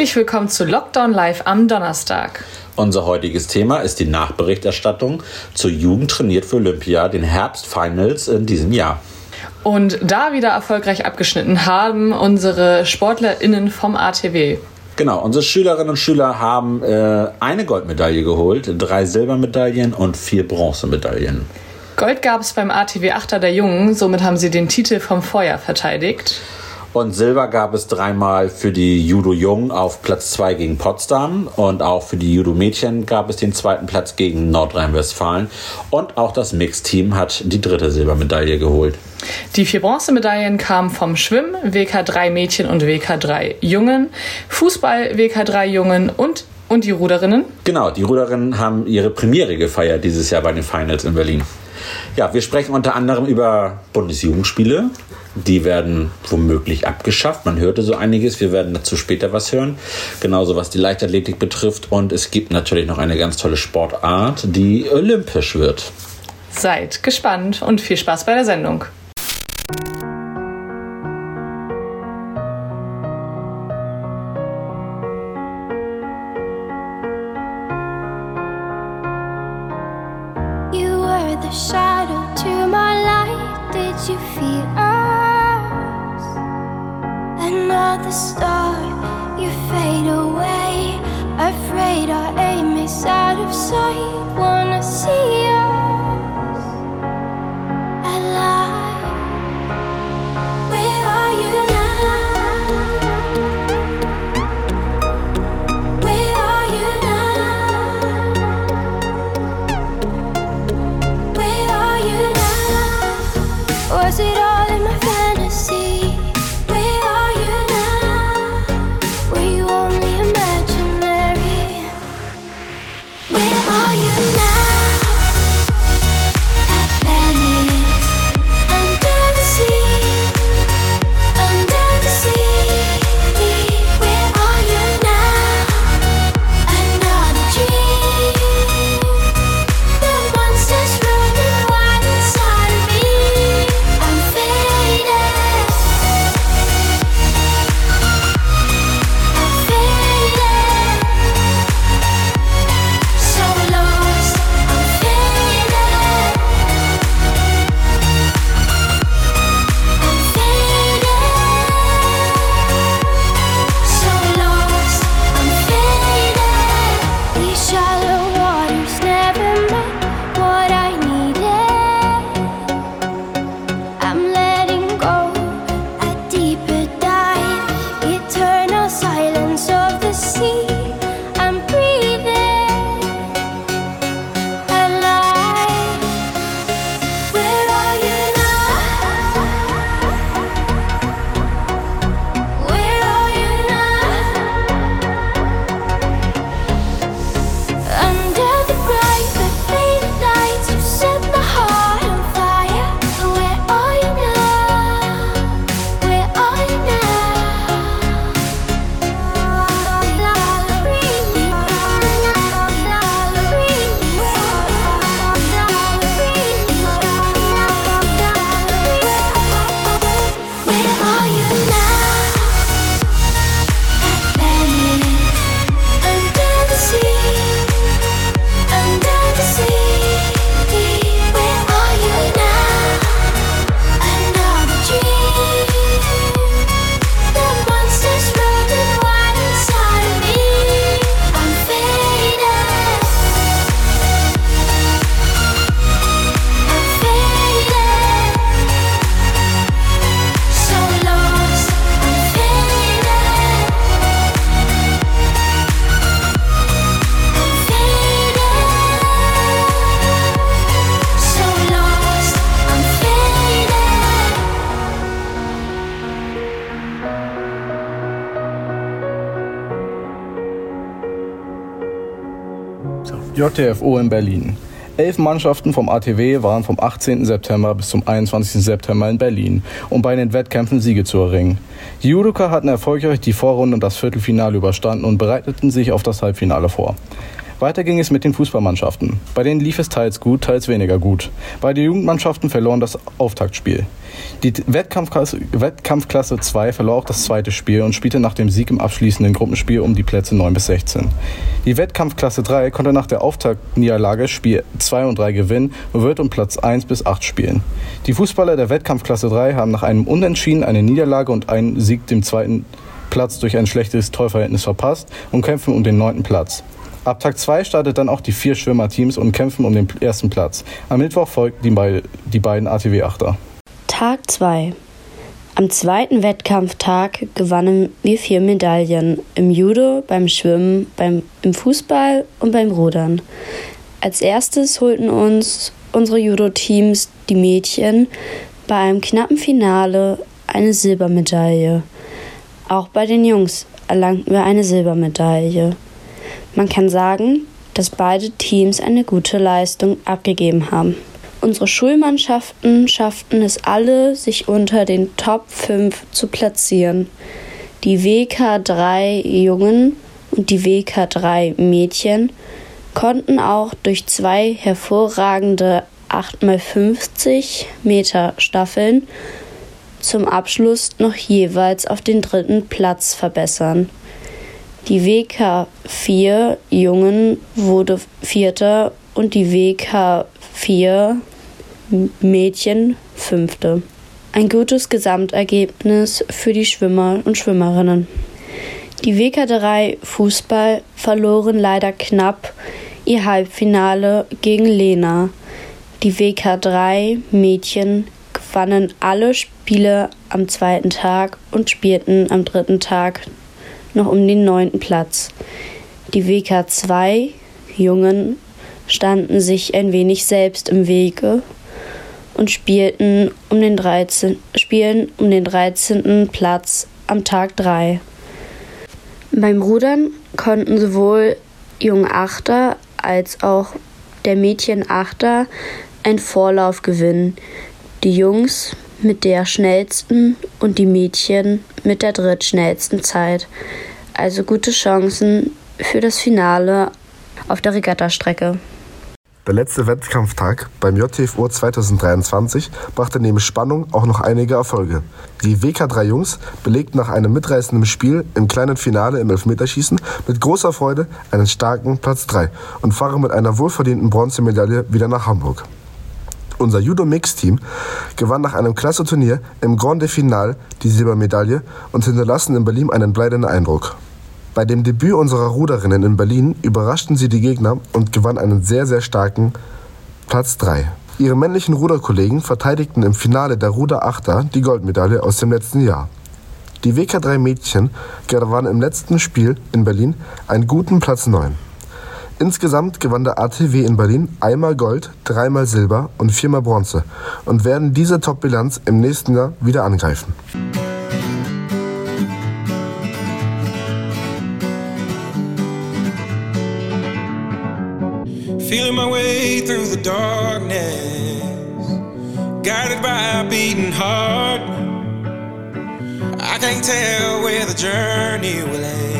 Herzlich willkommen zu Lockdown Live am Donnerstag. Unser heutiges Thema ist die Nachberichterstattung zur Jugend trainiert für Olympia, den Herbstfinals in diesem Jahr. Und da wieder erfolgreich abgeschnitten haben unsere SportlerInnen vom ATW. Genau, unsere Schülerinnen und Schüler haben äh, eine Goldmedaille geholt, drei Silbermedaillen und vier Bronzemedaillen. Gold gab es beim ATW Achter der Jungen, somit haben sie den Titel vom Vorjahr verteidigt. Und Silber gab es dreimal für die Judo-Jungen auf Platz 2 gegen Potsdam. Und auch für die Judo-Mädchen gab es den zweiten Platz gegen Nordrhein-Westfalen. Und auch das Mixteam hat die dritte Silbermedaille geholt. Die vier Bronzemedaillen kamen vom Schwimmen, WK3 Mädchen und WK3 Jungen, Fußball, WK3 Jungen und, und die Ruderinnen. Genau, die Ruderinnen haben ihre Premiere gefeiert dieses Jahr bei den Finals in Berlin. Ja, wir sprechen unter anderem über Bundesjugendspiele. Die werden womöglich abgeschafft. Man hörte so einiges. Wir werden dazu später was hören. Genauso was die Leichtathletik betrifft. Und es gibt natürlich noch eine ganz tolle Sportart, die olympisch wird. Seid gespannt und viel Spaß bei der Sendung. Another star, you fade away. Afraid our aim is out of sight. Wanna see us? Where are you now? Where are you now? Where are you now? Was it all JTFO in Berlin. Elf Mannschaften vom ATW waren vom 18. September bis zum 21. September in Berlin, um bei den Wettkämpfen Siege zu erringen. Die Judoka hatten erfolgreich die Vorrunde und das Viertelfinale überstanden und bereiteten sich auf das Halbfinale vor. Weiter ging es mit den Fußballmannschaften. Bei denen lief es teils gut, teils weniger gut. Beide Jugendmannschaften verloren das Auftaktspiel. Die Wettkampfklasse, Wettkampfklasse 2 verlor auch das zweite Spiel und spielte nach dem Sieg im abschließenden Gruppenspiel um die Plätze 9 bis 16. Die Wettkampfklasse 3 konnte nach der Auftaktniederlage Spiel 2 und 3 gewinnen und wird um Platz 1 bis 8 spielen. Die Fußballer der Wettkampfklasse 3 haben nach einem Unentschieden eine Niederlage und einen Sieg dem zweiten Platz durch ein schlechtes Torverhältnis verpasst und kämpfen um den neunten Platz. Ab Tag 2 startet dann auch die vier Schwimmerteams und kämpfen um den ersten Platz. Am Mittwoch folgen die, be die beiden ATW-Achter. Tag 2 Am zweiten Wettkampftag gewannen wir vier Medaillen. Im Judo, beim Schwimmen, beim, im Fußball und beim Rudern. Als erstes holten uns unsere Judo-Teams, die Mädchen, bei einem knappen Finale eine Silbermedaille. Auch bei den Jungs erlangten wir eine Silbermedaille. Man kann sagen, dass beide Teams eine gute Leistung abgegeben haben. Unsere Schulmannschaften schafften es alle, sich unter den Top 5 zu platzieren. Die WK3 Jungen und die WK3 Mädchen konnten auch durch zwei hervorragende 8x50 Meter Staffeln zum Abschluss noch jeweils auf den dritten Platz verbessern. Die WK 4 Jungen wurde Vierter und die WK 4 Mädchen Fünfte. Ein gutes Gesamtergebnis für die Schwimmer und Schwimmerinnen. Die WK3 Fußball verloren leider knapp ihr Halbfinale gegen Lena. Die WK3 Mädchen gewannen alle Spiele am zweiten Tag und spielten am dritten Tag noch um den neunten Platz. Die WK2 Jungen standen sich ein wenig selbst im Wege und spielten um den 13, spielen um den 13. Platz am Tag 3. Beim Rudern konnten sowohl Jungen Achter als auch der Mädchen Achter einen Vorlauf gewinnen. Die Jungs mit der schnellsten und die Mädchen mit der drittschnellsten Zeit. Also gute Chancen für das Finale auf der Regattastrecke. Der letzte Wettkampftag beim JTFO 2023 brachte neben Spannung auch noch einige Erfolge. Die WK3 Jungs belegten nach einem mitreißenden Spiel im kleinen Finale im Elfmeterschießen mit großer Freude einen starken Platz 3 und fahren mit einer wohlverdienten Bronzemedaille wieder nach Hamburg. Unser Judo-Mix-Team gewann nach einem klasse Turnier im Grande Final die Silbermedaille und hinterlassen in Berlin einen bleibenden Eindruck. Bei dem Debüt unserer Ruderinnen in Berlin überraschten sie die Gegner und gewann einen sehr, sehr starken Platz 3. Ihre männlichen Ruderkollegen verteidigten im Finale der Ruderachter die Goldmedaille aus dem letzten Jahr. Die WK3 Mädchen gewannen im letzten Spiel in Berlin einen guten Platz 9. Insgesamt gewann der ATW in Berlin einmal Gold, dreimal Silber und viermal Bronze und werden diese Top-Bilanz im nächsten Jahr wieder angreifen. Feeling my way through the darkness, guided by a beating heart. I can't tell where the journey will end,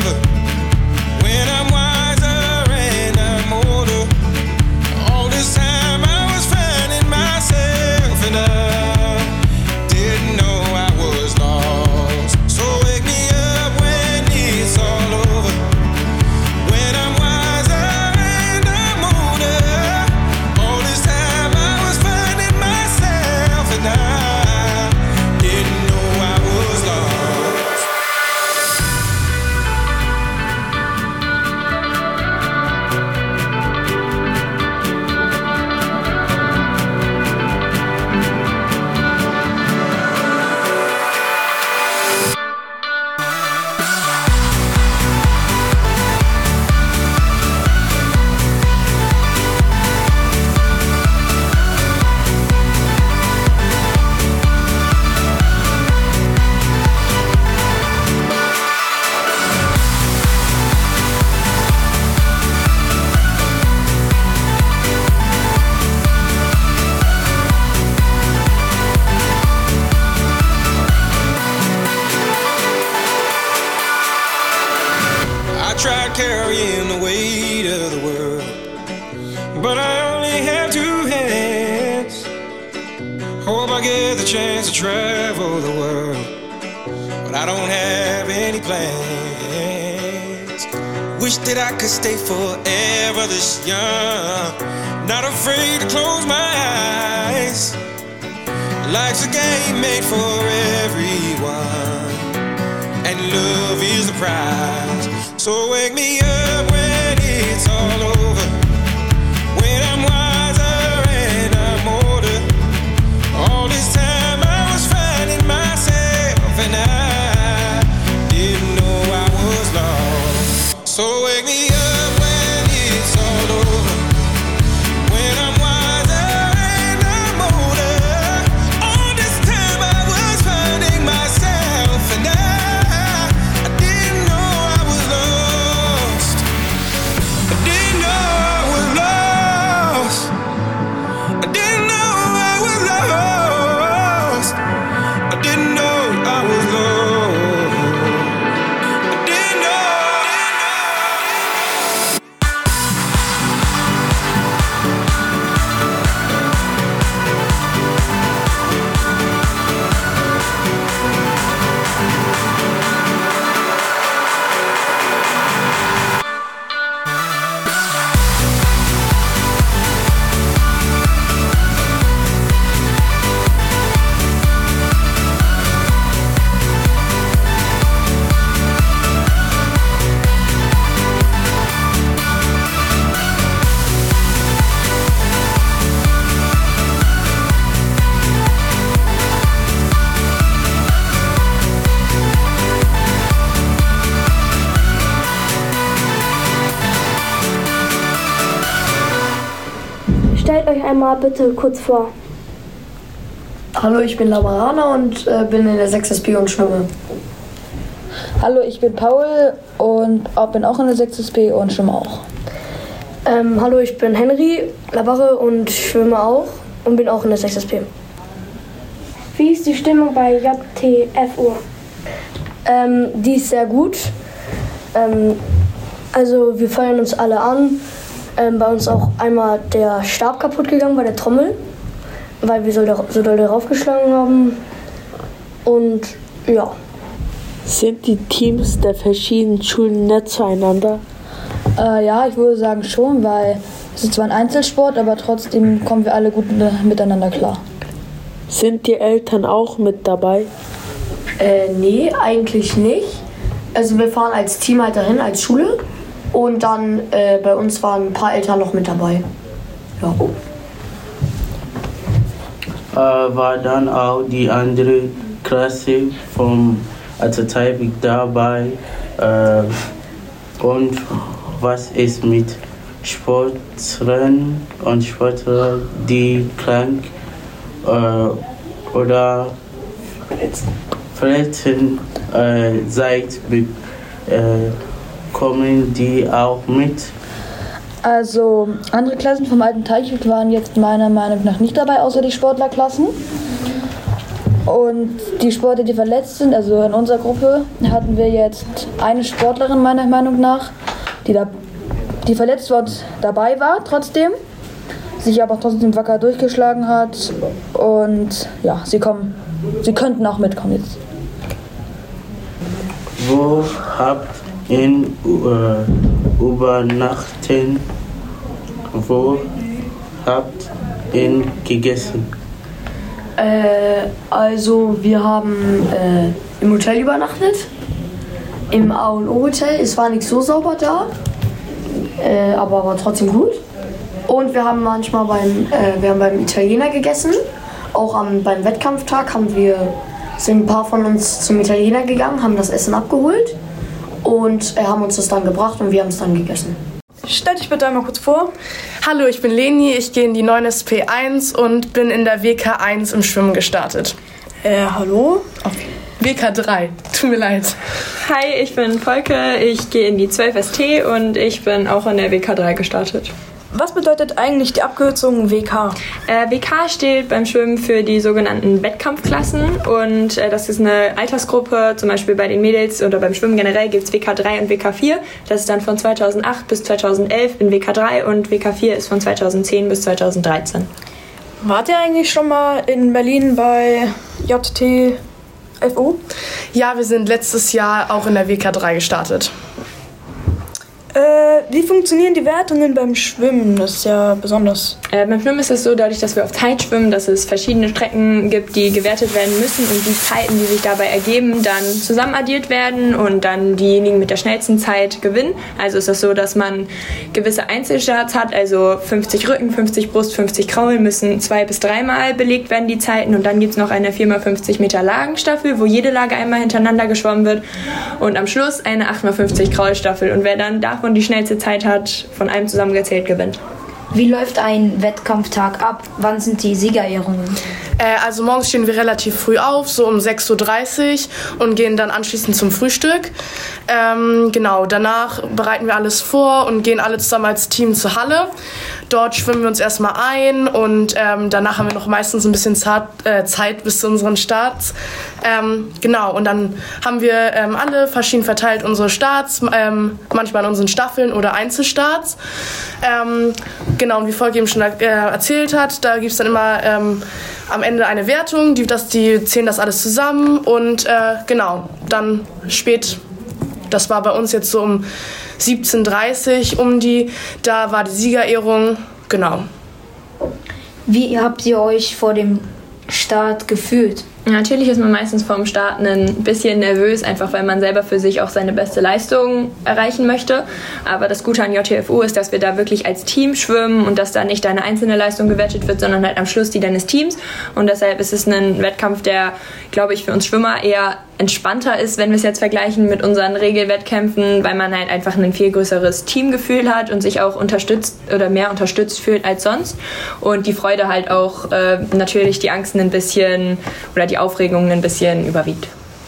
Bitte kurz vor. Hallo, ich bin Lamarana und äh, bin in der 6SP und schwimme. Hallo, ich bin Paul und bin auch in der 6SP und schwimme auch. Ähm, hallo, ich bin Henry Labarre und schwimme auch und bin auch in der 6SP. Wie ist die Stimmung bei JTFU? Ähm, die ist sehr gut. Ähm, also wir feiern uns alle an. Ähm, bei uns auch einmal der Stab kaputt gegangen bei der Trommel, weil wir so, da- so doll darauf geschlagen haben. Und ja. Sind die Teams der verschiedenen Schulen nett zueinander? Äh, ja, ich würde sagen schon, weil es ist zwar ein Einzelsport, aber trotzdem kommen wir alle gut äh, miteinander klar. Sind die Eltern auch mit dabei? Äh, nee, eigentlich nicht. Also wir fahren als Team halt dahin, als Schule. Und dann äh, bei uns waren ein paar Eltern noch mit dabei. Ja. äh, war dann auch die andere Klasse vom also Teilweg dabei. Äh, und was ist mit Sportlern und Sportler, die krank äh, oder verletzten äh, seid, äh, kommen die auch mit? Also andere Klassen vom alten Teichweg waren jetzt meiner Meinung nach nicht dabei, außer die Sportlerklassen. Und die Sportler, die verletzt sind, also in unserer Gruppe, hatten wir jetzt eine Sportlerin meiner Meinung nach, die, da, die verletzt war dabei war trotzdem, sich aber trotzdem wacker durchgeschlagen hat. Und ja, sie kommen, sie könnten auch mitkommen jetzt. Wo habt ihr äh, übernachten? Wo habt ihr gegessen? Äh, also wir haben äh, im Hotel übernachtet. Im A und O Hotel. Es war nicht so sauber da, äh, aber war trotzdem gut. Und wir haben manchmal beim, äh, wir haben beim Italiener gegessen. Auch am, beim Wettkampftag haben wir, sind ein paar von uns zum Italiener gegangen, haben das Essen abgeholt und äh, haben uns das dann gebracht und wir haben es dann gegessen. Stell dich bitte einmal kurz vor. Hallo, ich bin Leni, ich gehe in die 9 SP1 und bin in der WK1 im Schwimmen gestartet. Äh, hallo? WK3, tut mir leid. Hi, ich bin Volke, ich gehe in die 12 ST und ich bin auch in der WK3 gestartet. Was bedeutet eigentlich die Abkürzung WK? Äh, WK steht beim Schwimmen für die sogenannten Wettkampfklassen und äh, das ist eine Altersgruppe, zum Beispiel bei den Mädels oder beim Schwimmen generell gibt es WK3 und WK4. Das ist dann von 2008 bis 2011 in WK3 und WK4 ist von 2010 bis 2013. Wart ihr eigentlich schon mal in Berlin bei JTFO? Ja, wir sind letztes Jahr auch in der WK3 gestartet. Äh, wie funktionieren die Wertungen beim Schwimmen? Das ist ja besonders. Äh, beim Schwimmen ist es so, dadurch, dass wir auf Zeit schwimmen, dass es verschiedene Strecken gibt, die gewertet werden müssen und die Zeiten, die sich dabei ergeben, dann zusammenaddiert werden und dann diejenigen mit der schnellsten Zeit gewinnen. Also ist es so, dass man gewisse Einzelstarts hat, also 50 Rücken, 50 Brust, 50 Kraul müssen zwei bis dreimal belegt werden, die Zeiten. Und dann gibt es noch eine 4x50 Meter Lagenstaffel, wo jede Lage einmal hintereinander geschwommen wird. Und am Schluss eine 8x50 Kraulstaffel. Und wer dann davon die schnellste Zeit hat, von einem zusammengezählt gewinnt. Wie läuft ein Wettkampftag ab? Wann sind die Siegerehrungen? Äh, also morgens stehen wir relativ früh auf, so um 6.30 Uhr und gehen dann anschließend zum Frühstück. Ähm, genau, danach bereiten wir alles vor und gehen alle zusammen als Team zur Halle. Dort schwimmen wir uns erstmal ein und ähm, danach haben wir noch meistens ein bisschen Zart, äh, Zeit bis zu unseren Starts. Ähm, genau, und dann haben wir ähm, alle verschieden verteilt unsere Starts, ähm, manchmal in unseren Staffeln oder Einzelstarts. Ähm, genau, und wie Volk eben schon äh, erzählt hat, da gibt es dann immer ähm, am Ende eine Wertung, die, das, die zählen das alles zusammen und äh, genau, dann spät, das war bei uns jetzt so um 17.30 um die, da war die Siegerehrung, genau. Wie habt ihr euch vor dem Start gefühlt? Natürlich ist man meistens vorm Starten ein bisschen nervös, einfach weil man selber für sich auch seine beste Leistung erreichen möchte. Aber das Gute an JTFU ist, dass wir da wirklich als Team schwimmen und dass da nicht deine einzelne Leistung gewertet wird, sondern halt am Schluss die deines Teams. Und deshalb ist es ein Wettkampf, der, glaube ich, für uns Schwimmer eher entspannter ist, wenn wir es jetzt vergleichen mit unseren Regelwettkämpfen, weil man halt einfach ein viel größeres Teamgefühl hat und sich auch unterstützt oder mehr unterstützt fühlt als sonst. Und die Freude halt auch äh, natürlich die Angst ein bisschen oder die Aufregung ein bisschen überwiegt.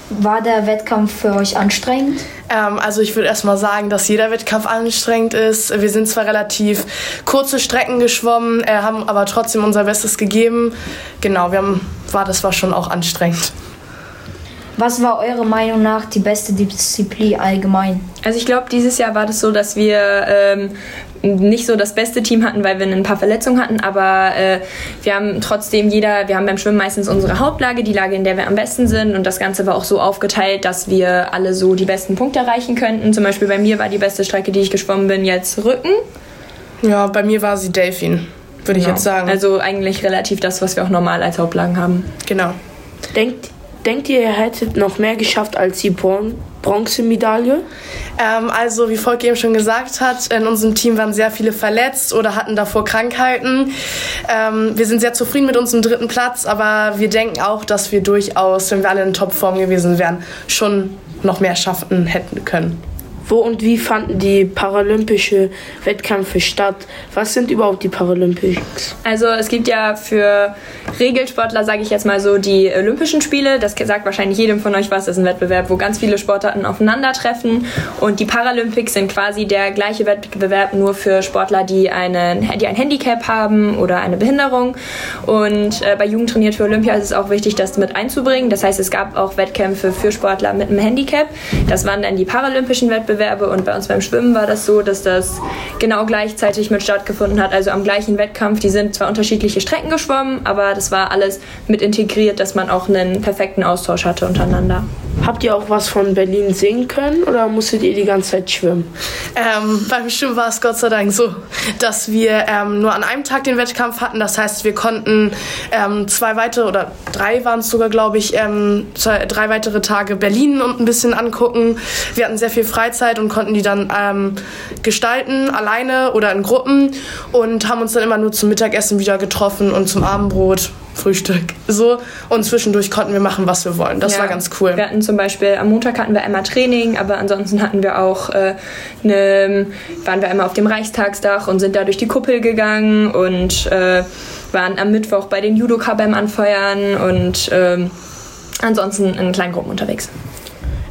War der Wettkampf für euch anstrengend? Ähm, also ich würde erstmal sagen, dass jeder Wettkampf anstrengend ist. Wir sind zwar relativ kurze Strecken geschwommen, äh, haben aber trotzdem unser Bestes gegeben. Genau, wir haben, war, das war schon auch anstrengend. Was war eurer Meinung nach die beste Disziplin allgemein? Also ich glaube, dieses Jahr war das so, dass wir ähm, nicht so das beste Team hatten, weil wir ein paar Verletzungen hatten, aber äh, wir haben trotzdem jeder, wir haben beim Schwimmen meistens unsere Hauptlage, die Lage, in der wir am besten sind und das Ganze war auch so aufgeteilt, dass wir alle so die besten Punkte erreichen könnten. Zum Beispiel bei mir war die beste Strecke, die ich geschwommen bin, jetzt Rücken. Ja, bei mir war sie Delfin, würde ich Genau. jetzt sagen. Also eigentlich relativ das, was wir auch normal als Hauptlagen haben. Genau. Denkt, denkt ihr, ihr hättet noch mehr geschafft als die Bron Bronzemedaille? Ähm, also, wie Volk eben schon gesagt hat, in unserem Team waren sehr viele verletzt oder hatten davor Krankheiten. Ähm, wir sind sehr zufrieden mit unserem dritten Platz, aber wir denken auch, dass wir durchaus, wenn wir alle in Topform gewesen wären, schon noch mehr schaffen hätten können. Wo und wie fanden die paralympische Wettkämpfe statt? Was sind überhaupt die Paralympics? Also es gibt ja für Regelsportler, sage ich jetzt mal so, die Olympischen Spiele. Das sagt wahrscheinlich jedem von euch was. Das ist ein Wettbewerb, wo ganz viele Sportarten aufeinandertreffen. Und die Paralympics sind quasi der gleiche Wettbewerb, nur für Sportler, die, einen, die ein Handicap haben oder eine Behinderung. Und äh, bei Jugend trainiert für Olympia ist es auch wichtig, das mit einzubringen. Das heißt, es gab auch Wettkämpfe für Sportler mit einem Handicap. Das waren dann die paralympischen Wettbewerbe. Und bei uns beim Schwimmen war das so, dass das genau gleichzeitig mit stattgefunden hat. Also am gleichen Wettkampf. Die sind zwar unterschiedliche Strecken geschwommen, aber das war alles mit integriert, dass man auch einen perfekten Austausch hatte untereinander. Habt ihr auch was von Berlin sehen können oder musstet ihr die ganze Zeit schwimmen? Ähm, beim Schwimmen war es Gott sei Dank so, dass wir ähm, nur an einem Tag den Wettkampf hatten. Das heißt, wir konnten ähm, zwei weitere oder drei waren es sogar, glaube ich, ähm, zwei, drei weitere Tage Berlin und ein bisschen angucken. Wir hatten sehr viel Freizeit und konnten die dann ähm, gestalten, alleine oder in Gruppen und haben uns dann immer nur zum Mittagessen wieder getroffen und zum Abendbrot. Frühstück. So. Und zwischendurch konnten wir machen, was wir wollen. Das Ja. war ganz cool. Wir hatten zum Beispiel am Montag hatten wir einmal Training, aber ansonsten hatten wir auch äh, ne, waren wir einmal auf dem Reichstagsdach und sind da durch die Kuppel gegangen und äh, waren am Mittwoch bei den Judoka beim Anfeuern und ähm, ansonsten in kleinen Gruppen unterwegs.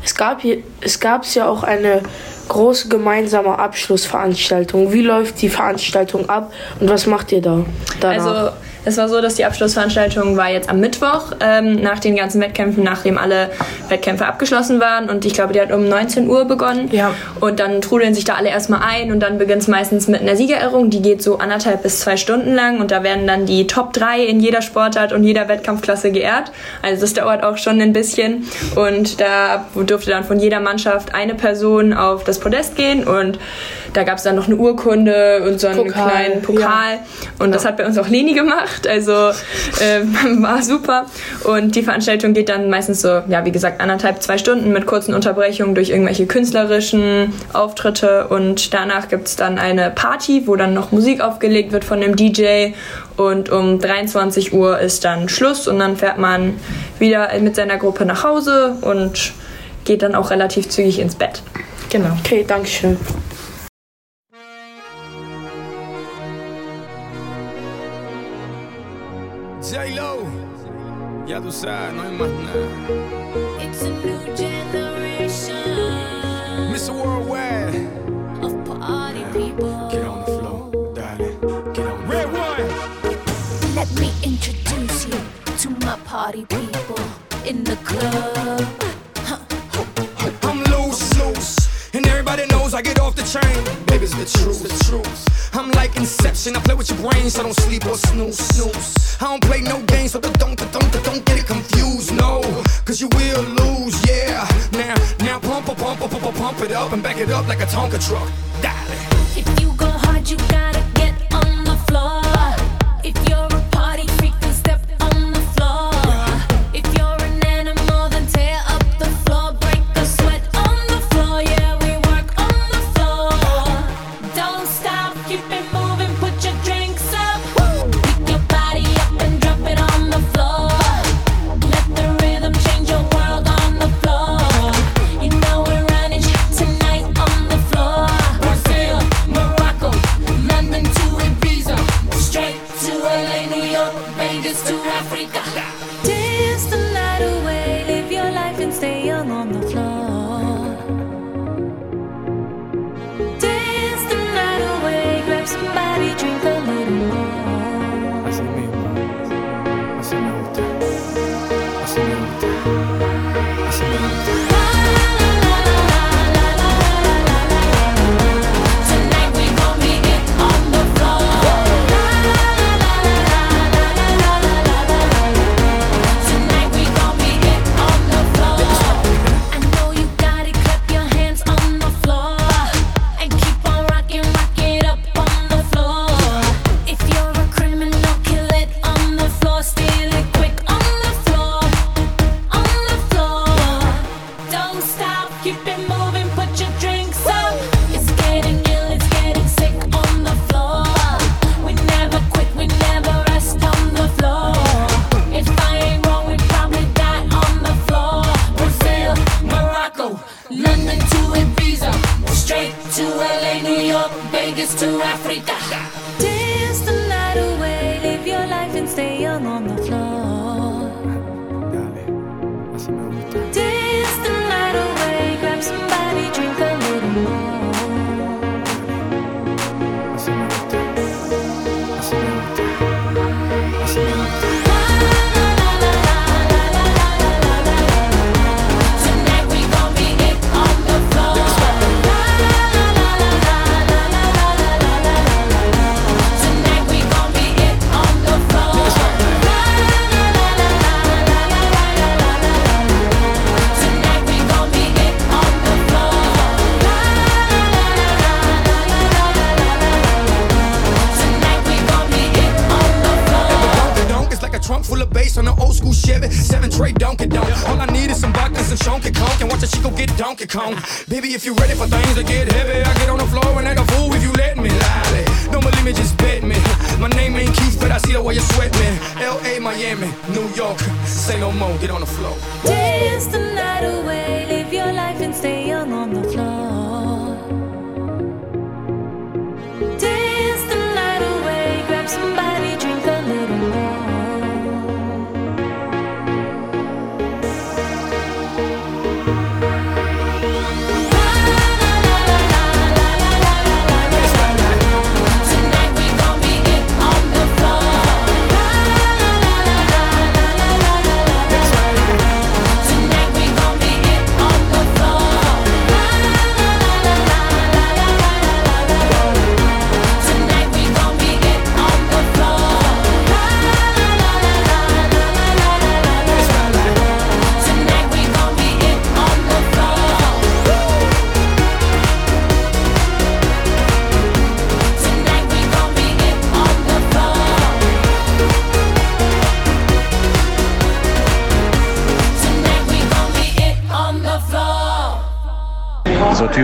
Es gab hier, es gab ja auch eine große gemeinsame Abschlussveranstaltung. Wie läuft die Veranstaltung ab und was macht ihr da? Danach? Also Es war so, dass die Abschlussveranstaltung war jetzt am Mittwoch, ähm, nach den ganzen Wettkämpfen, nachdem alle Wettkämpfe abgeschlossen waren. Und ich glaube, die hat um 19 Uhr begonnen. Ja. Und dann trudeln sich da alle erstmal ein und dann beginnt es meistens mit einer Siegerehrung. Die geht so anderthalb bis zwei Stunden lang und da werden dann die Top 3 in jeder Sportart und jeder Wettkampfklasse geehrt. Also das dauert auch schon ein bisschen. Und da durfte dann von jeder Mannschaft eine Person auf das Podest gehen und da gab es dann noch eine Urkunde und so einen Pokal, kleinen Pokal. ja. Und das hat bei uns auch Leni gemacht. Also äh, war super. Und die Veranstaltung geht dann meistens so, ja, wie gesagt, anderthalb, zwei Stunden mit kurzen Unterbrechungen durch irgendwelche künstlerischen Auftritte. Und danach gibt es dann eine Party, wo dann noch Musik aufgelegt wird von dem DJ. Und um 23 Uhr ist dann Schluss und dann fährt man wieder mit seiner Gruppe nach Hause und geht dann auch relativ zügig ins Bett. Genau. Okay, danke schön. Tú sabes, no hay más nada. It's a new generation Mr. Worldwide, of party people. get on the floor, darling, get on the Red one. Let me introduce you to my party people in the club. I'm loose, loose, and everybody knows I get off the chain. Baby, it's the truth, the truth. I'm like Inception, I play with your brains, so don't sleep or snooze, snooze. I don't play no games, so don't, don't, don't, don't get it confused, no, cause you will lose, yeah. Now, now pump, pump, pump, pump, pump, pump it up and back it up like a Tonka truck. Darling. If you go hard, you gotta get on the floor. If you're a LA, New York, Vegas to Africa. Donkey Kong. Baby, if you're ready for things to get heavy, I get on the floor and act a fool if you let me. Lally. Don't believe me, just bet me. My name ain't Keith, but I see the way you sweat me. L.A., Miami, New York. Say no more, get on the floor. Dance the night away, live your life and stay young on the floor.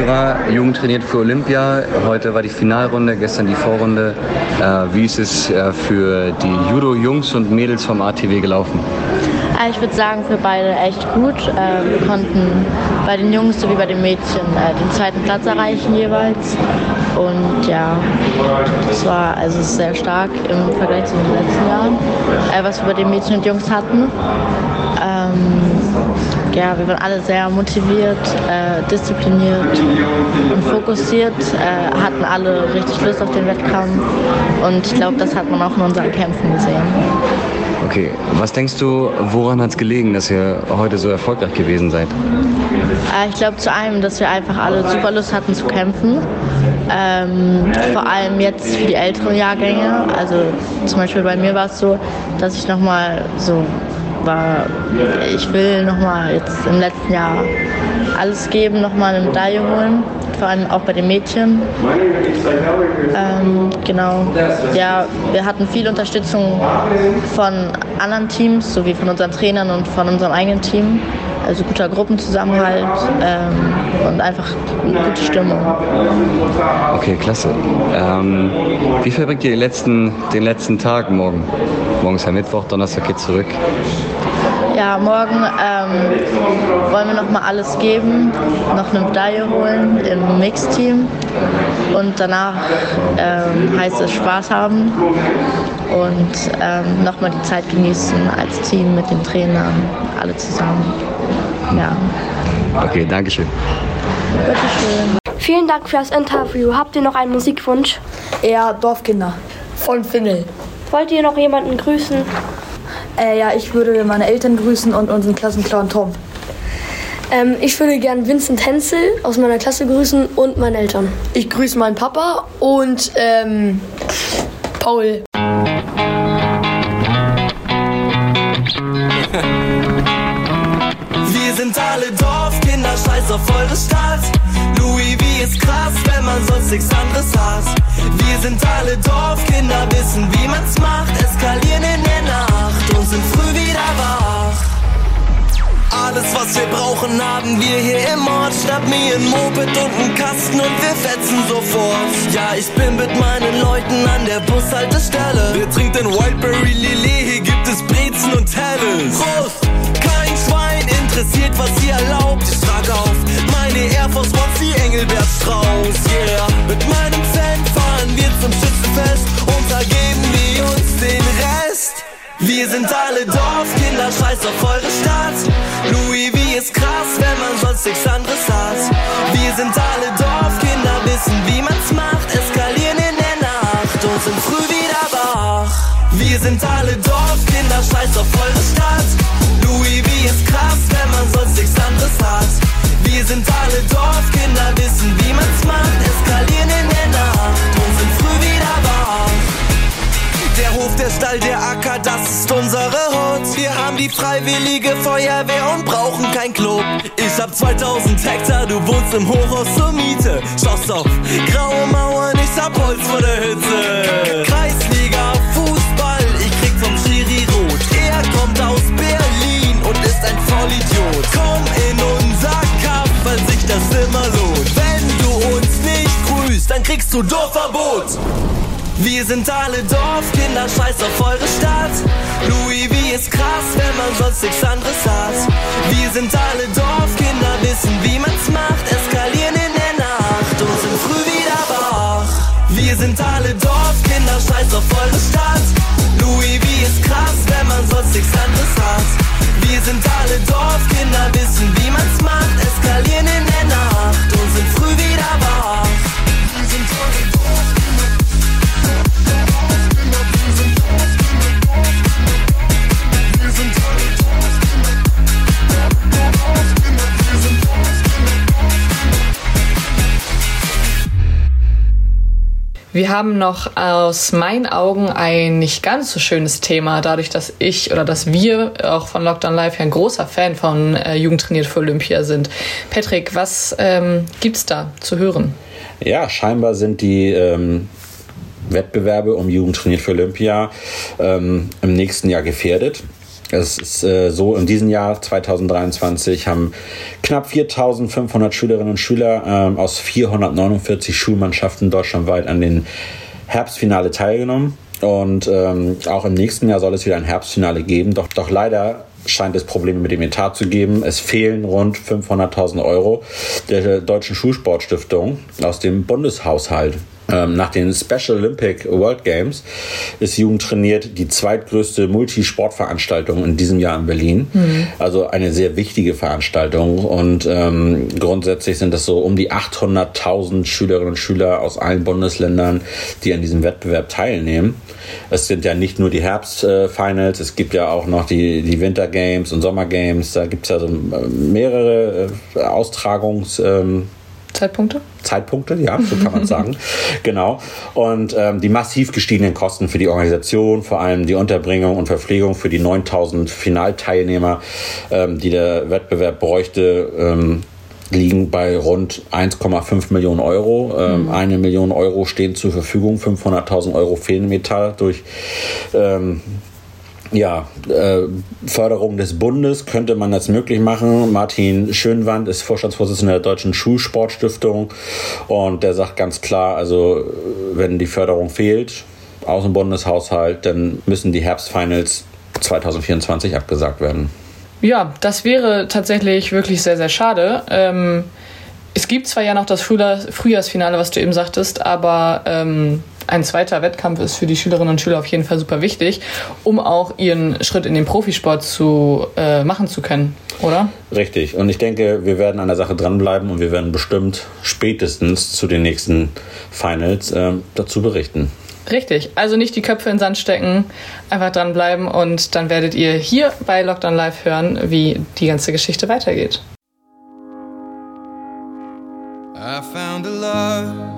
Thürer, Jugend trainiert für Olympia. Heute war die Finalrunde, gestern die Vorrunde. Äh, wie ist es äh, für die Judo-Jungs und Mädels vom ATW gelaufen? Äh, Ich würde sagen, für beide echt gut. Äh, Wir konnten bei den Jungs sowie bei den Mädchen äh, den zweiten Platz erreichen jeweils. Und ja, das war also sehr stark im Vergleich zu den letzten Jahren, was wir bei den Mädchen und Jungs hatten. Ähm, ja, wir waren alle sehr motiviert, äh, diszipliniert und fokussiert, äh, hatten alle richtig Lust auf den Wettkampf und ich glaube, das hat man auch in unseren Kämpfen gesehen. Okay, was denkst du, woran hat es gelegen, dass ihr heute so erfolgreich gewesen seid? Äh, Ich glaube zu einem, dass wir einfach alle super Lust hatten zu kämpfen. Ähm, vor allem jetzt für die älteren Jahrgänge. Also zum Beispiel bei mir war es so, dass ich nochmal so war, ich will nochmal jetzt im letzten Jahr alles geben, nochmal eine Medaille holen. Vor allem auch bei den Mädchen. Ähm, genau. Ja, wir hatten viel Unterstützung von anderen Teams, sowie von unseren Trainern und von unserem eigenen Team. Also guter Gruppenzusammenhalt ähm, und einfach eine gute Stimmung. Okay, klasse. Ähm, wie verbringt ihr den letzten, den letzten Tag morgen? Morgen ist ja Mittwoch, Donnerstag geht zurück. Ja, morgen ähm, wollen wir noch mal alles geben, noch eine Medaille holen im Mixteam und danach ähm, heißt es Spaß haben und ähm, noch mal die Zeit genießen als Team mit den Trainern, alle zusammen. Ja. Okay, danke schön. Bitteschön. Vielen Dank für das Interview. Habt ihr noch einen Musikwunsch? Ja, Dorfkinder. Von Finnel. Wollt ihr noch jemanden grüßen? Äh, ja, ich würde meine Eltern grüßen und unseren Klassenclown Tom. Ähm, ich würde gern Vincent Hensel aus meiner Klasse grüßen und meine Eltern. Ich grüße meinen Papa und ähm, Paul. Wir sind alle Dorfkinder, scheiß auf eure Stadt. Louis V ist krass, wenn man sonst nichts anderes hat. Wir sind alle Dorfkinder, wissen wie man's macht. Eskalieren in der Nacht und sind früh wieder wach. Alles, was wir brauchen, haben wir hier im Ort. Schnapp mir ein Moped und einen Kasten und wir fetzen sofort. Ja, ich bin mit meinen Leuten an der Bushaltestelle. Wer trinkt denn Wildberry Lillet? Hier gibt es Brezen und Helles. Prost! Interessiert, was ihr erlaubt. Ich trage auf meine Air Force Ones wie Engelbert Strauß. Yeah, mit meinem Fan fahren wir zum Schützenfest und da wir uns den Rest. Wir sind alle Dorfkinder, scheiß auf eure Stadt. Louis V ist krass, wenn man sonst nichts anderes hat. Wir sind alle Dorfkinder, wissen wie man's macht. Eskalieren in der Nacht und sind früh wieder wach. Wir sind alle Dorfkinder, scheiß auf eure Stadt. Louis V ist krass, wenn man sonst nichts anderes hat. Wir sind alle Dorfkinder, wissen wie man's macht. Eskalieren in der Nacht und sind früh wieder wach. Der Hof, der Stall, der Acker, das ist unsere Hut. Wir haben die freiwillige Feuerwehr und brauchen kein Club. Ich hab 2000 Hektar, du wohnst im Hochhaus zur Miete. Schaust auf graue Mauern, ich hab Holz vor der Hütte. Kreisliga, Fußball, Vollidiot. Komm in unser Kampf, weil sich das immer lohnt. Wenn du uns nicht grüßt, dann kriegst du Dorfverbot. Wir sind alle Dorfkinder, scheiß auf eure Stadt. Louis V ist krass, wenn man sonst nichts anderes hat. Wir sind alle Dorfkinder, wissen wie man's macht. Eskalieren Wir haben noch aus meinen Augen ein nicht ganz so schönes Thema, dadurch, dass ich oder dass wir auch von Lockdown Live ein großer Fan von äh, Jugend für Olympia sind. Patrick, was ähm, gibt's da zu hören? Ja, scheinbar sind die ähm, Wettbewerbe um Jugend trainiert für Olympia ähm, im nächsten Jahr gefährdet. Es ist äh, so, in diesem Jahr 2023 haben knapp 4500 Schülerinnen und Schüler ähm, aus 449 Schulmannschaften deutschlandweit an den Herbstfinale teilgenommen. Und ähm, auch im nächsten Jahr soll es wieder ein Herbstfinale geben. Doch, doch leider scheint es Probleme mit dem Etat zu geben. Es fehlen rund 500.000 Euro der Deutschen Schulsportstiftung aus dem Bundeshaushalt. Ähm, nach den Special Olympic World Games ist Jugend trainiert die zweitgrößte Multisportveranstaltung in diesem Jahr in Berlin. Mhm. Also eine sehr wichtige Veranstaltung und ähm, grundsätzlich sind das so um die 800.000 Schülerinnen und Schüler aus allen Bundesländern, die an diesem Wettbewerb teilnehmen. Es sind ja nicht nur die Herbstfinals, es gibt ja auch noch die, die Winter Games und Sommer Games. Da gibt es ja so äh, mehrere äh, Austragungs ähm, Zeitpunkte? Zeitpunkte, ja, so kann man sagen. genau. Und ähm, die massiv gestiegenen Kosten für die Organisation, vor allem die Unterbringung und Verpflegung für die 9000 Finalteilnehmer, ähm, die der Wettbewerb bräuchte, ähm, liegen bei rund 1,5 Millionen Euro. Ähm, mhm. Eine Million Euro stehen zur Verfügung, 500.000 Euro fehlen im Etat durch ähm, ja, äh, Förderung des Bundes könnte man das möglich machen. Martin Schönwand ist Vorstandsvorsitzender der Deutschen Schulsportstiftung und der sagt ganz klar, also wenn die Förderung fehlt aus dem Bundeshaushalt, dann müssen die Herbstfinals 2024 abgesagt werden. Ja, das wäre tatsächlich wirklich sehr, sehr schade. Ähm, es gibt zwar ja noch das Frühjahrsfinale, was du eben sagtest, aber ähm, ein zweiter Wettkampf ist für die Schülerinnen und Schüler auf jeden Fall super wichtig, um auch ihren Schritt in den Profisport zu äh, machen zu können, oder? Richtig. Und ich denke, wir werden an der Sache dranbleiben und wir werden bestimmt spätestens zu den nächsten Finals äh, dazu berichten. Richtig, also nicht die Köpfe in den Sand stecken, einfach dranbleiben und dann werdet ihr hier bei Lockdown Live hören, wie die ganze Geschichte weitergeht. I found a love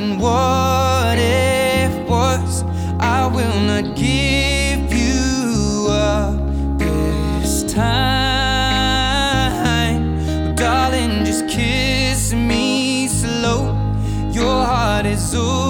knowing what it was. I will not give you up this time. darling, just kiss me slow. Your heart is all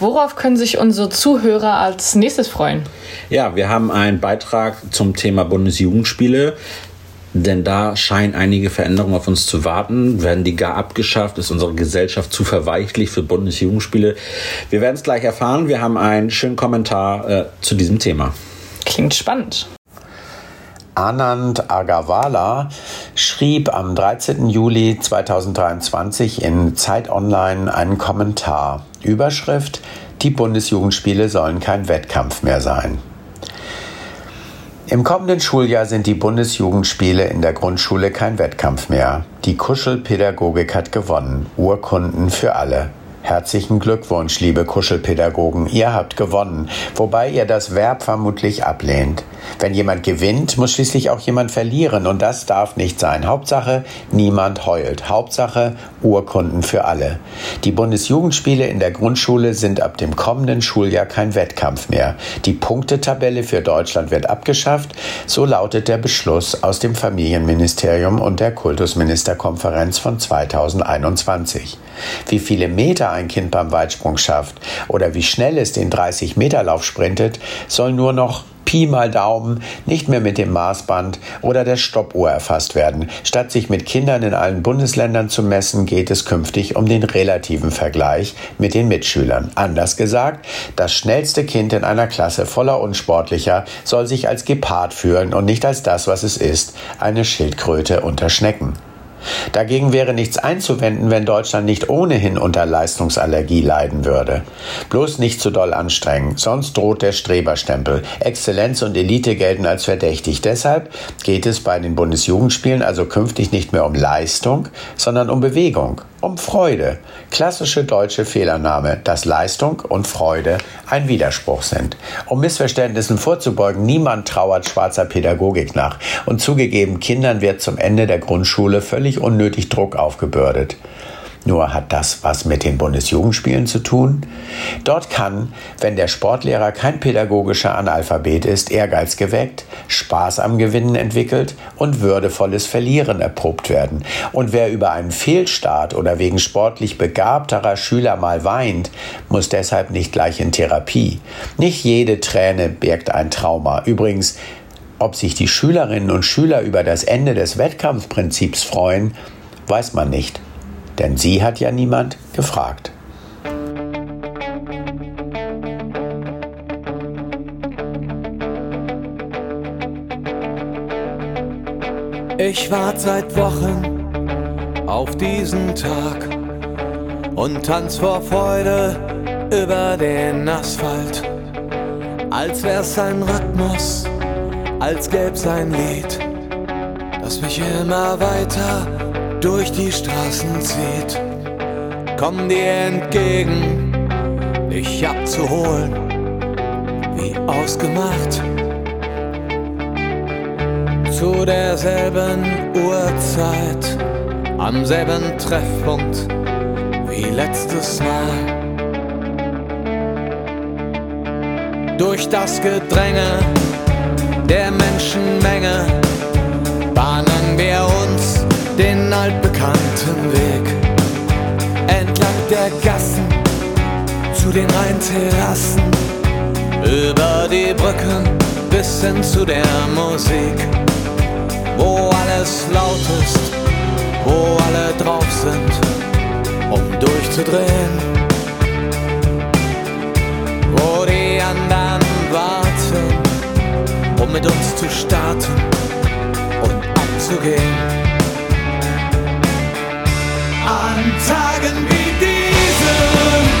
Worauf können sich unsere Zuhörer als nächstes freuen? Ja, wir haben einen Beitrag zum Thema Bundesjugendspiele. Denn da scheinen einige Veränderungen auf uns zu warten. Werden die gar abgeschafft? Ist unsere Gesellschaft zu verweichlich für Bundesjugendspiele? Wir werden es gleich erfahren. Wir haben einen schönen Kommentar äh, zu diesem Thema. Klingt spannend. Anand Agarwala schrieb am 13. Juli 2023 in Zeit Online einen Kommentar. Überschrift: Die Bundesjugendspiele sollen kein Wettkampf mehr sein. Im kommenden Schuljahr sind die Bundesjugendspiele in der Grundschule kein Wettkampf mehr. Die Kuschelpädagogik hat gewonnen. Urkunden für alle. Herzlichen Glückwunsch, liebe Kuschelpädagogen, ihr habt gewonnen, wobei ihr das Verb vermutlich ablehnt. Wenn jemand gewinnt, muss schließlich auch jemand verlieren und das darf nicht sein. Hauptsache, niemand heult. Hauptsache, Urkunden für alle. Die Bundesjugendspiele in der Grundschule sind ab dem kommenden Schuljahr kein Wettkampf mehr. Die Punktetabelle für Deutschland wird abgeschafft, so lautet der Beschluss aus dem Familienministerium und der Kultusministerkonferenz von 2021. Wie viele Meter ein Kind beim Weitsprung schafft oder wie schnell es den 30-Meter-Lauf sprintet, soll nur noch Pi mal Daumen nicht mehr mit dem Maßband oder der Stoppuhr erfasst werden. Statt sich mit Kindern in allen Bundesländern zu messen, geht es künftig um den relativen Vergleich mit den Mitschülern. Anders gesagt, das schnellste Kind in einer Klasse voller Unsportlicher soll sich als Gepard fühlen und nicht als das, was es ist, eine Schildkröte unter Schnecken. Dagegen wäre nichts einzuwenden, wenn Deutschland nicht ohnehin unter Leistungsallergie leiden würde. Bloß nicht zu doll anstrengen, sonst droht der Streberstempel. Exzellenz und Elite gelten als verdächtig. Deshalb geht es bei den Bundesjugendspielen also künftig nicht mehr um Leistung, sondern um Bewegung, um Freude. Klassische deutsche Fehlername, dass Leistung und Freude ein Widerspruch sind. Um Missverständnissen vorzubeugen, niemand trauert schwarzer Pädagogik nach. Und zugegeben, Kindern wird zum Ende der Grundschule völlig unnötig Druck aufgebürdet. Nur hat das was mit den Bundesjugendspielen zu tun? Dort kann, wenn der Sportlehrer kein pädagogischer Analphabet ist, Ehrgeiz geweckt, Spaß am Gewinnen entwickelt und würdevolles Verlieren erprobt werden. Und wer über einen Fehlstart oder wegen sportlich begabterer Schüler mal weint, muss deshalb nicht gleich in Therapie. Nicht jede Träne birgt ein Trauma. Übrigens, ob sich die Schülerinnen und Schüler über das Ende des Wettkampfprinzips freuen, weiß man nicht. Denn sie hat ja niemand gefragt. Ich warte seit Wochen auf diesen Tag und tanz vor Freude über den Asphalt, als wär's ein Rhythmus, als gäb's ein Lied, das mich immer weiter durch die Straßen zieht. Komm dir entgegen, dich abzuholen, wie ausgemacht. Zu derselben Uhrzeit, am selben Treffpunkt wie letztes Mal. Durch das Gedränge der Menschenmenge bahnen wir uns den altbekannten Weg. Entlang der Gassen zu den Rheinterrassen, über die Brücken bis hin zu der Musik, wo alles laut ist, wo alle drauf sind, um durchzudrehen, wo die anderen warten, um mit uns zu starten und abzugehen. Tagen wie diesen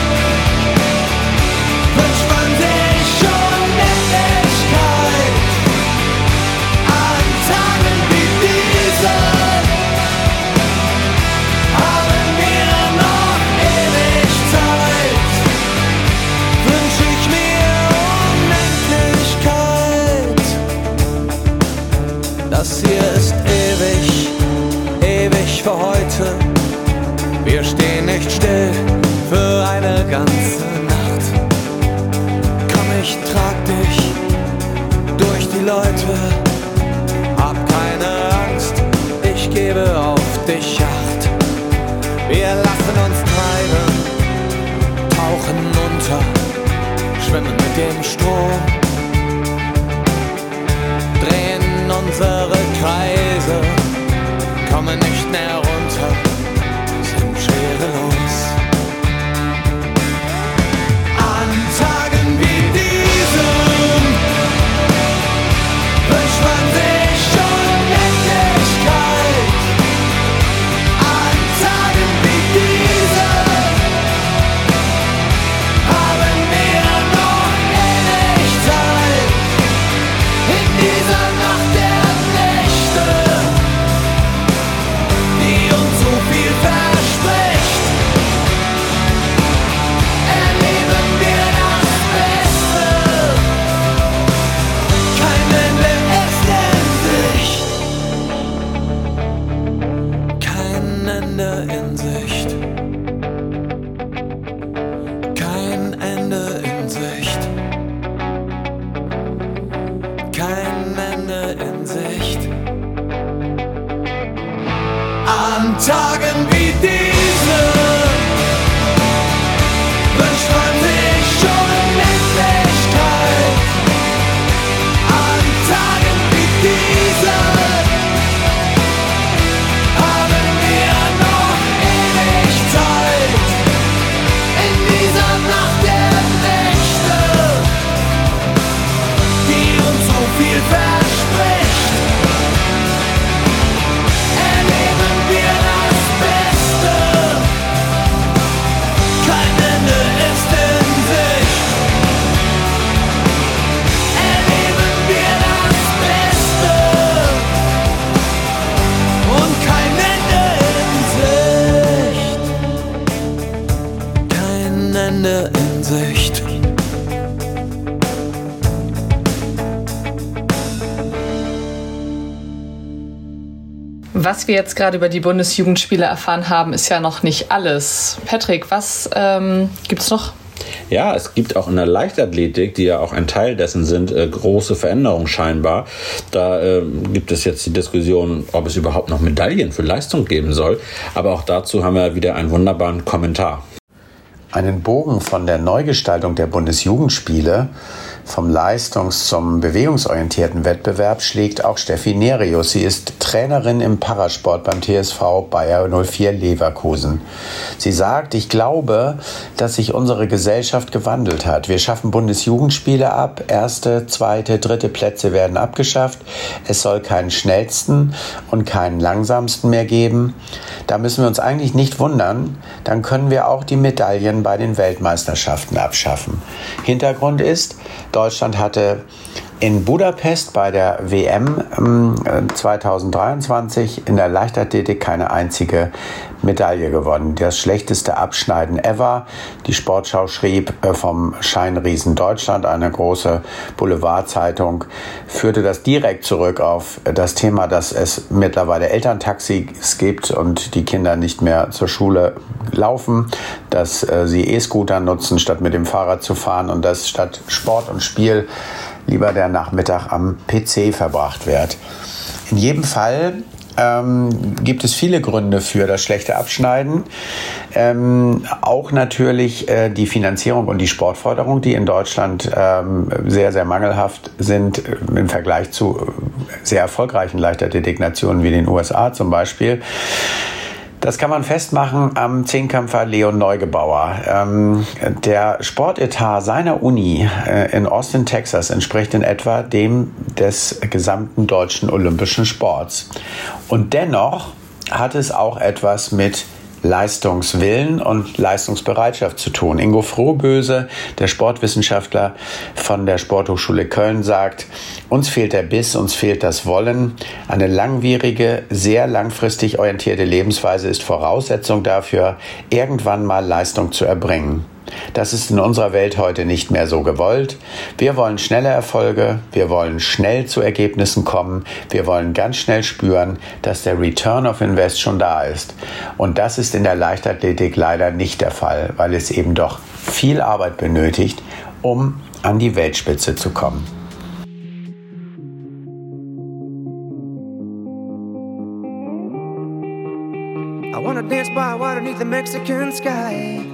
Wir lassen uns treiben, tauchen unter, schwimmen mit dem Strom, drehen unsere Kreise, kommen nicht mehr Was wir jetzt gerade über die Bundesjugendspiele erfahren haben, ist ja noch nicht alles. Patrick, was ähm, gibt's noch? Ja, es gibt auch in der Leichtathletik, die ja auch ein Teil dessen sind, äh, große Veränderungen scheinbar. Da äh, gibt es jetzt die Diskussion, ob es überhaupt noch Medaillen für Leistung geben soll. Aber auch dazu haben wir wieder einen wunderbaren Kommentar. Einen Bogen von der Neugestaltung der Bundesjugendspiele vom leistungs- zum bewegungsorientierten Wettbewerb schlägt auch Steffi Nerius. Sie ist Trainerin im Parasport beim TSV Bayer 04 Leverkusen. Sie sagt, ich glaube, dass sich unsere Gesellschaft gewandelt hat. Wir schaffen Bundesjugendspiele ab. Erste, zweite, dritte Plätze werden abgeschafft. Es soll keinen schnellsten und keinen langsamsten mehr geben. Da müssen wir uns eigentlich nicht wundern. Dann können wir auch die Medaillen bei den Weltmeisterschaften abschaffen. Hintergrund ist, Deutschland hatte in Budapest bei der WM ähm, 2023 in der Leichtathletik keine einzige Medaille gewonnen. Das schlechteste Abschneiden ever. Die Sportschau schrieb äh, vom Scheinriesen Deutschland, eine große Boulevardzeitung, führte das direkt zurück auf das Thema, dass es mittlerweile Elterntaxis gibt und die Kinder nicht mehr zur Schule laufen, dass äh, sie E-Scooter nutzen, statt mit dem Fahrrad zu fahren und dass statt Sport und Spiel lieber der Nachmittag am PC verbracht wird. In jedem Fall ähm, gibt es viele Gründe für das schlechte Abschneiden. Ähm, auch natürlich äh, die Finanzierung und die Sportförderung, die in Deutschland ähm, sehr, sehr mangelhaft sind äh, im Vergleich zu äh, sehr erfolgreichen Leichtathletiknationen wie den USA zum Beispiel. Das kann man festmachen am Zehnkämpfer Leon Neugebauer. Ähm, der Sportetat seiner Uni äh, in Austin, Texas entspricht in etwa dem des gesamten deutschen olympischen Sports. Und dennoch hat es auch etwas mit Leistungswillen und Leistungsbereitschaft zu tun. Ingo Frohböse, der Sportwissenschaftler von der Sporthochschule Köln, sagt, uns fehlt der Biss, uns fehlt das Wollen. Eine langwierige, sehr langfristig orientierte Lebensweise ist Voraussetzung dafür, irgendwann mal Leistung zu erbringen. Das ist in unserer Welt heute nicht mehr so gewollt. Wir wollen schnelle Erfolge, wir wollen schnell zu Ergebnissen kommen, wir wollen ganz schnell spüren, dass der Return of Invest schon da ist. Und das ist in der Leichtathletik leider nicht der Fall, weil es eben doch viel Arbeit benötigt, um an die Weltspitze zu kommen. I wanna dance by water beneath the Mexican sky.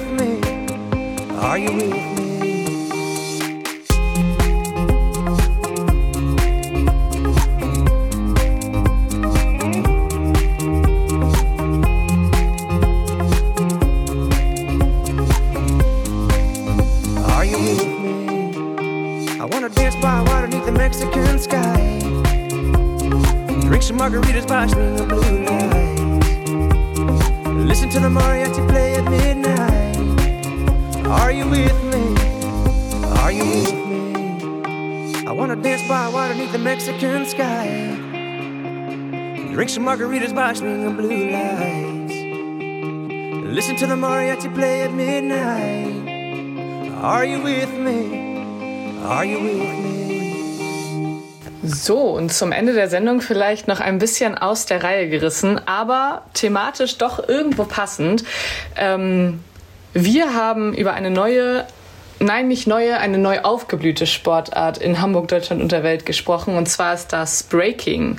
With me? Are you with me? Are you with me? I wanna dance by water beneath the Mexican sky. Drink some margaritas by swinging blue lights. Listen to the mariachi play at midnight. You with me? Are you with me? I wanna dance by water beneath the Mexican sky. Drink some margaritas by swinging blue lights. Listen to the mariachi play at midnight. Are you with me? Are you with me? So, und zum Ende der Sendung vielleicht noch ein bisschen aus der Reihe gerissen, aber thematisch doch irgendwo passend. Ähm, wir haben über eine neue, nein, nicht neue, eine neu aufgeblühte Sportart in Hamburg, Deutschland und der Welt gesprochen, und zwar ist das Breaking.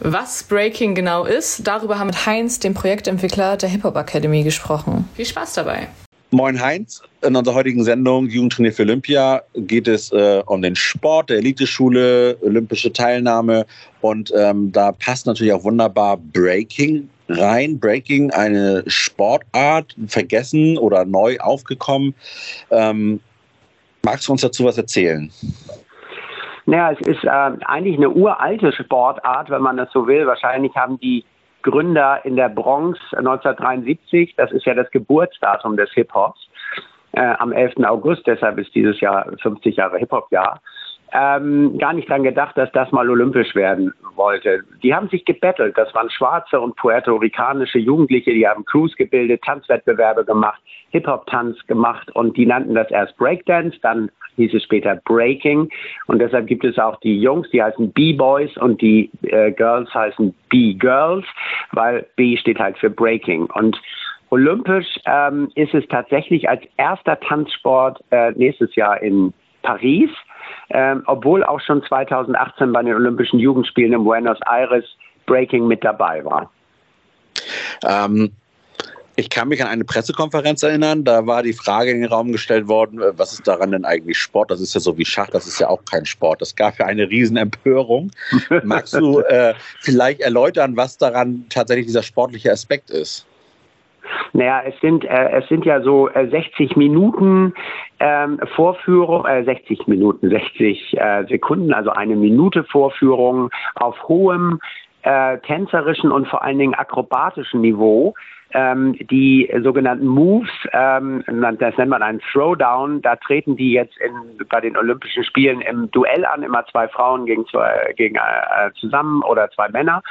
Was Breaking genau ist, darüber haben wir mit Heinz, dem Projektentwickler der Hip Hop Academy, gesprochen. Viel Spaß dabei. Moin Heinz, in unserer heutigen Sendung Jugendtrainier für Olympia geht es äh, um den Sport der Eliteschule, olympische Teilnahme und ähm, da passt natürlich auch wunderbar Breaking rein. Breaking, eine Sportart, vergessen oder neu aufgekommen. Ähm, magst du uns dazu was erzählen? Naja, es ist äh, eigentlich eine uralte Sportart, wenn man das so will. Wahrscheinlich haben die Gründer in der Bronx 1973, das ist ja das Geburtsdatum des Hip-Hops, äh, am 11. August, deshalb ist dieses Jahr 50 Jahre Hip-Hop-Jahr, ähm, gar nicht dran gedacht, dass das mal olympisch werden wollte. Die haben sich gebettelt. Das waren schwarze und puerto-ricanische Jugendliche, die haben Crews gebildet, Tanzwettbewerbe gemacht, Hip-Hop-Tanz gemacht und die nannten das erst Breakdance, dann hieß es später Breaking und deshalb gibt es auch die Jungs, die heißen B-Boys und die äh, Girls heißen B-Girls, weil B steht halt für Breaking und Olympisch ähm, ist es tatsächlich als erster Tanzsport äh, nächstes Jahr in Paris, ähm, obwohl auch schon 2018 bei den Olympischen Jugendspielen in Buenos Aires Breaking mit dabei war. Ähm, ich kann mich an eine Pressekonferenz erinnern, da war die Frage in den Raum gestellt worden, äh, was ist daran denn eigentlich Sport? Das ist ja so wie Schach, das ist ja auch kein Sport. Das gab ja eine Riesenempörung. Magst du äh, vielleicht erläutern, was daran tatsächlich dieser sportliche Aspekt ist? Naja, es sind, äh, es sind ja so äh, 60 Minuten ähm, Vorführung, äh, 60 Minuten, 60 äh, Sekunden, also eine Minute Vorführung auf hohem äh, tänzerischen und vor allen Dingen akrobatischen Niveau. Ähm, die sogenannten Moves, ähm, das nennt man einen Throwdown, da treten die jetzt in, bei den Olympischen Spielen im Duell an, immer zwei Frauen gegen, zwei, gegen äh, zusammen oder zwei Männer.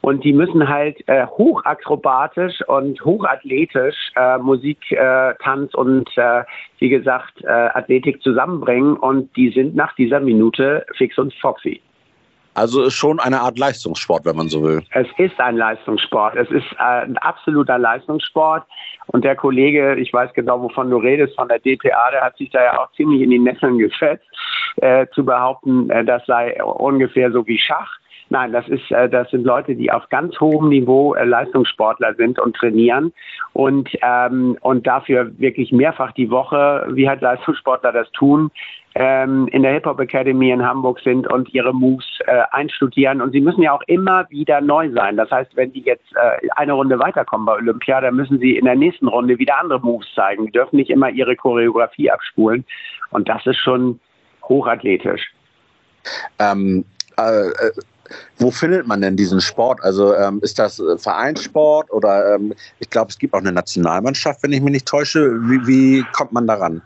Und die müssen halt äh, hochakrobatisch und hochathletisch äh, Musik, äh, Tanz und äh, wie gesagt äh, Athletik zusammenbringen. Und die sind nach dieser Minute fix und foxy. Also schon eine Art Leistungssport, wenn man so will. Es ist ein Leistungssport. Es ist äh, ein absoluter Leistungssport. Und der Kollege, ich weiß genau, wovon du redest, von der DPA, der hat sich da ja auch ziemlich in die Nesseln gesetzt, äh, zu behaupten, äh, das sei ungefähr so wie Schach. Nein, das ist, äh, das sind Leute, die auf ganz hohem Niveau äh, Leistungssportler sind und trainieren und ähm, und dafür wirklich mehrfach die Woche, wie halt Leistungssportler das tun, ähm, in der Hip Hop Academy in Hamburg sind und ihre Moves äh, einstudieren. Und sie müssen ja auch immer wieder neu sein. Das heißt, wenn die jetzt äh, eine Runde weiterkommen bei Olympia, dann müssen sie in der nächsten Runde wieder andere Moves zeigen. Die dürfen nicht immer ihre Choreografie abspulen. Und das ist schon hochathletisch. Ähm, äh, äh wo findet man denn diesen Sport? Also ähm, ist das äh, Vereinssport oder ähm, ich glaube, es gibt auch eine Nationalmannschaft, wenn ich mich nicht täusche. Wie, wie kommt man daran?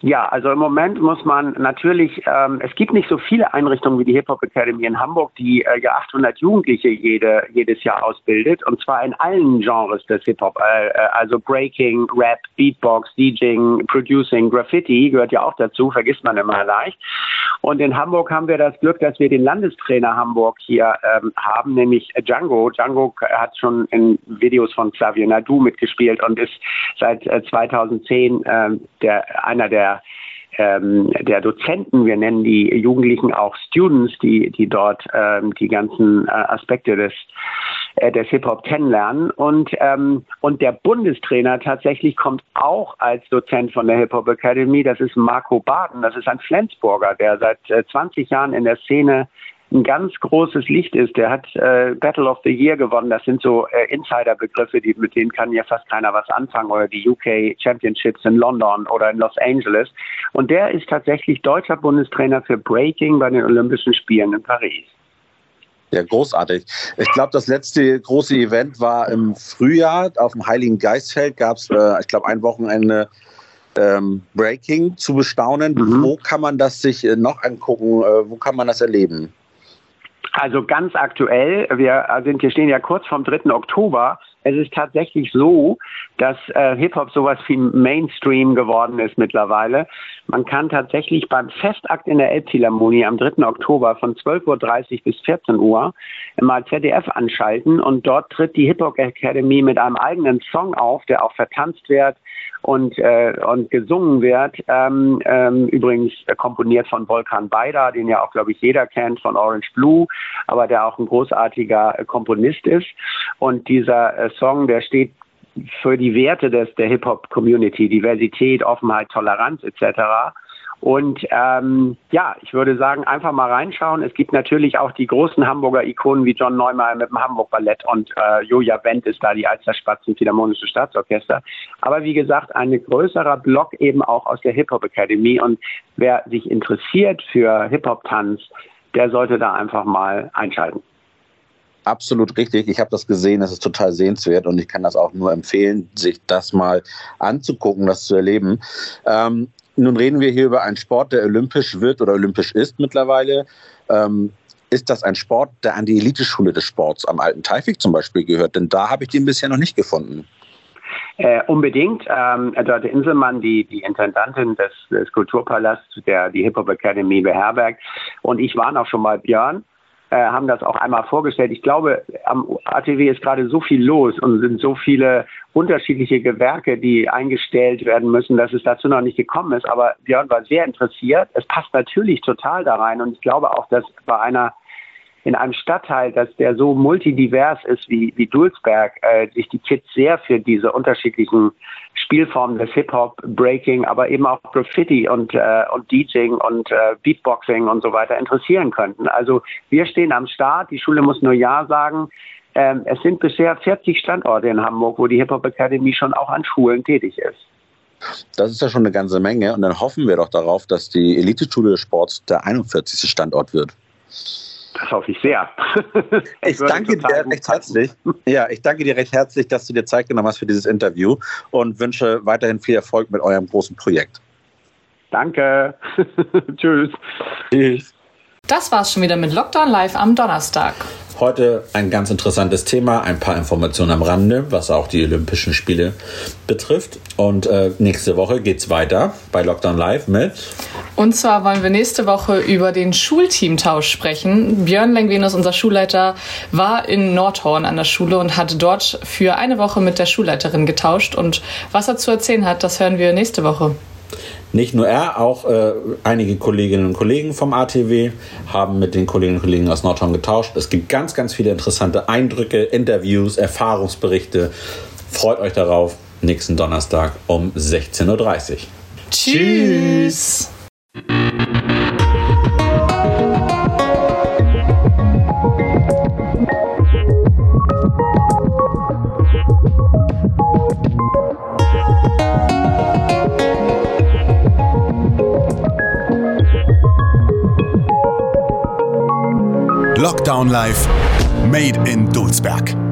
Ja, also im Moment muss man natürlich, ähm, es gibt nicht so viele Einrichtungen wie die Hip Hop Academy in Hamburg, die äh, ja 800 Jugendliche jede, jedes Jahr ausbildet und zwar in allen Genres des Hip Hop, äh, äh, also Breaking, Rap, Beatbox, DJing, Producing, Graffiti gehört ja auch dazu, vergisst man immer leicht. Und in Hamburg haben wir das Glück, dass wir den Landestrainer Hamburg hier ähm, haben, nämlich Django. Django hat schon in Videos von Xavier Nadu mitgespielt und ist seit äh, 2010 äh, der einer der der ähm, der Dozenten, wir nennen die Jugendlichen auch Students, die, die dort ähm, die ganzen äh, Aspekte des, äh, des Hip-Hop kennenlernen. Und, ähm, und der Bundestrainer tatsächlich kommt auch als Dozent von der Hip-Hop Academy. Das ist Marco Baden, das ist ein Flensburger, der seit äh, 20 Jahren in der Szene ein ganz großes Licht ist. Der hat äh, Battle of the Year gewonnen. Das sind so äh, Insider-Begriffe, die, mit denen kann ja fast keiner was anfangen. Oder die UK Championships in London oder in Los Angeles. Und der ist tatsächlich deutscher Bundestrainer für Breaking bei den Olympischen Spielen in Paris. Ja, großartig. Ich glaube, das letzte große Event war im Frühjahr auf dem Heiligen Geistfeld. Gab es, äh, ich glaube, ein Wochenende ähm, Breaking zu bestaunen. Mhm. Wo kann man das sich äh, noch angucken? Äh, wo kann man das erleben? Also ganz aktuell, wir sind, wir stehen ja kurz vom 3. Oktober. Es ist tatsächlich so, dass äh, Hip-Hop sowas wie Mainstream geworden ist mittlerweile. Man kann tatsächlich beim Festakt in der Elbphilharmonie am 3. Oktober von 12.30 Uhr bis 14 Uhr mal ZDF anschalten und dort tritt die Hip-Hop Academy mit einem eigenen Song auf, der auch vertanzt wird, und, äh, und gesungen wird. Ähm, ähm, übrigens komponiert von Volkan Beider, den ja auch, glaube ich, jeder kennt von Orange Blue, aber der auch ein großartiger Komponist ist. Und dieser äh, Song, der steht für die Werte des, der Hip-Hop-Community, Diversität, Offenheit, Toleranz etc. Und ähm, ja, ich würde sagen, einfach mal reinschauen. Es gibt natürlich auch die großen Hamburger Ikonen wie John Neumeier mit dem Hamburg Ballett und äh, Joja Wendt ist da die Alster Spatzen Philharmonische Staatsorchester. Aber wie gesagt, ein größerer Block eben auch aus der Hip-Hop Academy. Und wer sich interessiert für Hip-Hop-Tanz, der sollte da einfach mal einschalten absolut richtig. Ich habe das gesehen, es ist total sehenswert und ich kann das auch nur empfehlen, sich das mal anzugucken, das zu erleben. Ähm, nun reden wir hier über einen Sport, der olympisch wird oder olympisch ist mittlerweile. Ähm, ist das ein Sport, der an die Eliteschule des Sports am Alten Teifig zum Beispiel gehört? Denn da habe ich den bisher noch nicht gefunden. Äh, unbedingt. Ähm, Dörte Inselmann, die, die Intendantin des, des Kulturpalasts, der die Hip-Hop Academy beherbergt, und ich waren auch schon mal Björn haben das auch einmal vorgestellt. Ich glaube, am ATW ist gerade so viel los und sind so viele unterschiedliche Gewerke, die eingestellt werden müssen, dass es dazu noch nicht gekommen ist. Aber Björn war sehr interessiert. Es passt natürlich total da rein und ich glaube auch, dass bei einer in einem Stadtteil, dass der so multidivers ist wie, wie Dulsberg, äh, sich die Kids sehr für diese unterschiedlichen Spielformen des Hip-Hop, Breaking, aber eben auch Graffiti und, äh, und DJing und äh, Beatboxing und so weiter interessieren könnten. Also wir stehen am Start, die Schule muss nur Ja sagen. Ähm, es sind bisher 40 Standorte in Hamburg, wo die Hip-Hop Academy schon auch an Schulen tätig ist. Das ist ja schon eine ganze Menge und dann hoffen wir doch darauf, dass die Elite-Schule des Sports der 41. Standort wird. Das hoffe ich sehr. ich danke dir recht herzlich. Ja, ich danke dir recht herzlich, dass du dir Zeit genommen hast für dieses Interview und wünsche weiterhin viel Erfolg mit eurem großen Projekt. Danke. Tschüss. Tschüss. Das war's schon wieder mit Lockdown Live am Donnerstag. Heute ein ganz interessantes Thema, ein paar Informationen am Rande, was auch die Olympischen Spiele betrifft. Und äh, nächste Woche geht's weiter bei Lockdown Live mit. Und zwar wollen wir nächste Woche über den Schulteamtausch sprechen. Björn Lengvenus, unser Schulleiter, war in Nordhorn an der Schule und hat dort für eine Woche mit der Schulleiterin getauscht. Und was er zu erzählen hat, das hören wir nächste Woche. Nicht nur er, auch äh, einige Kolleginnen und Kollegen vom ATW haben mit den Kolleginnen und Kollegen aus Nordhorn getauscht. Es gibt ganz, ganz viele interessante Eindrücke, Interviews, Erfahrungsberichte. Freut euch darauf, nächsten Donnerstag um 16.30 Uhr. Tschüss. Lockdown Live, Made in Dulsberg.